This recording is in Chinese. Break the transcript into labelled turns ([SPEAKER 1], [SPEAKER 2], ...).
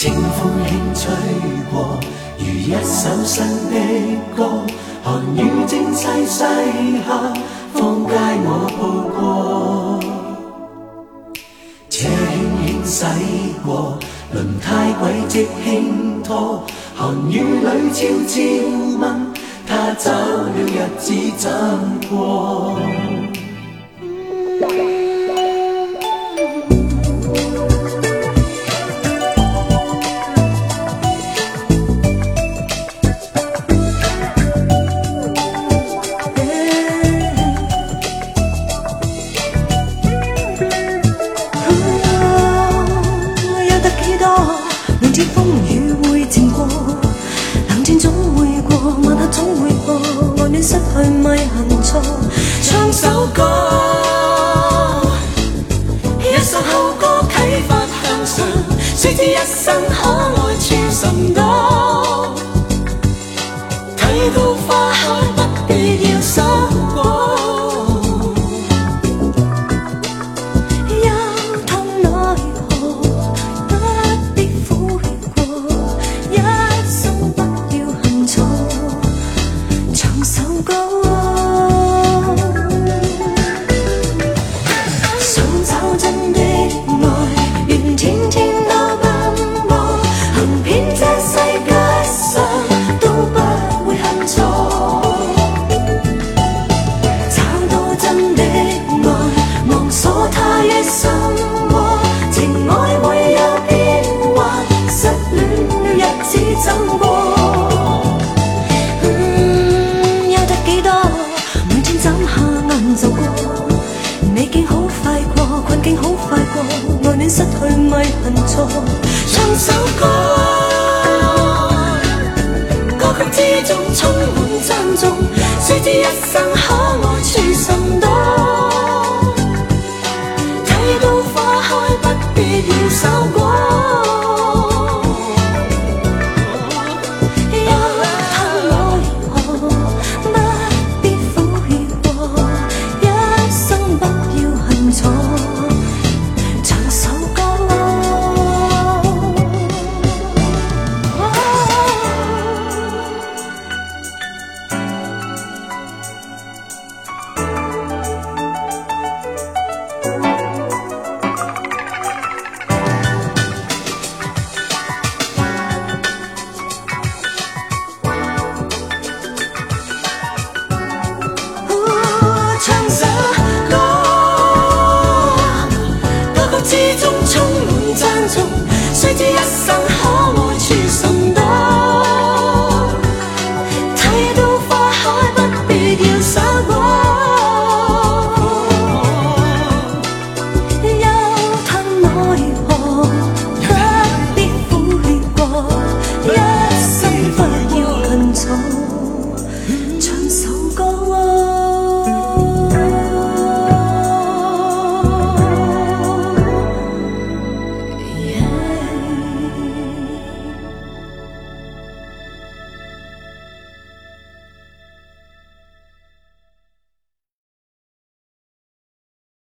[SPEAKER 1] 清风轻吹过，如一首新的歌。寒雨正细细下，放街我步过。车轻轻驶过，轮胎轨迹轻拖。寒雨里悄悄问，他走了日子怎过？风雨会渐过，冷战总会过，晚黑总会过，爱恋失去咪行错，唱首歌。一首好歌启发向上，谁知一生。失去咪恨错，唱首歌，歌曲之中充满珍重，谁知一生可爱处甚多，睇到花开不必要守。中，谁知一生可爱处甚多。提到花开，不必要洒过。又叹我遥。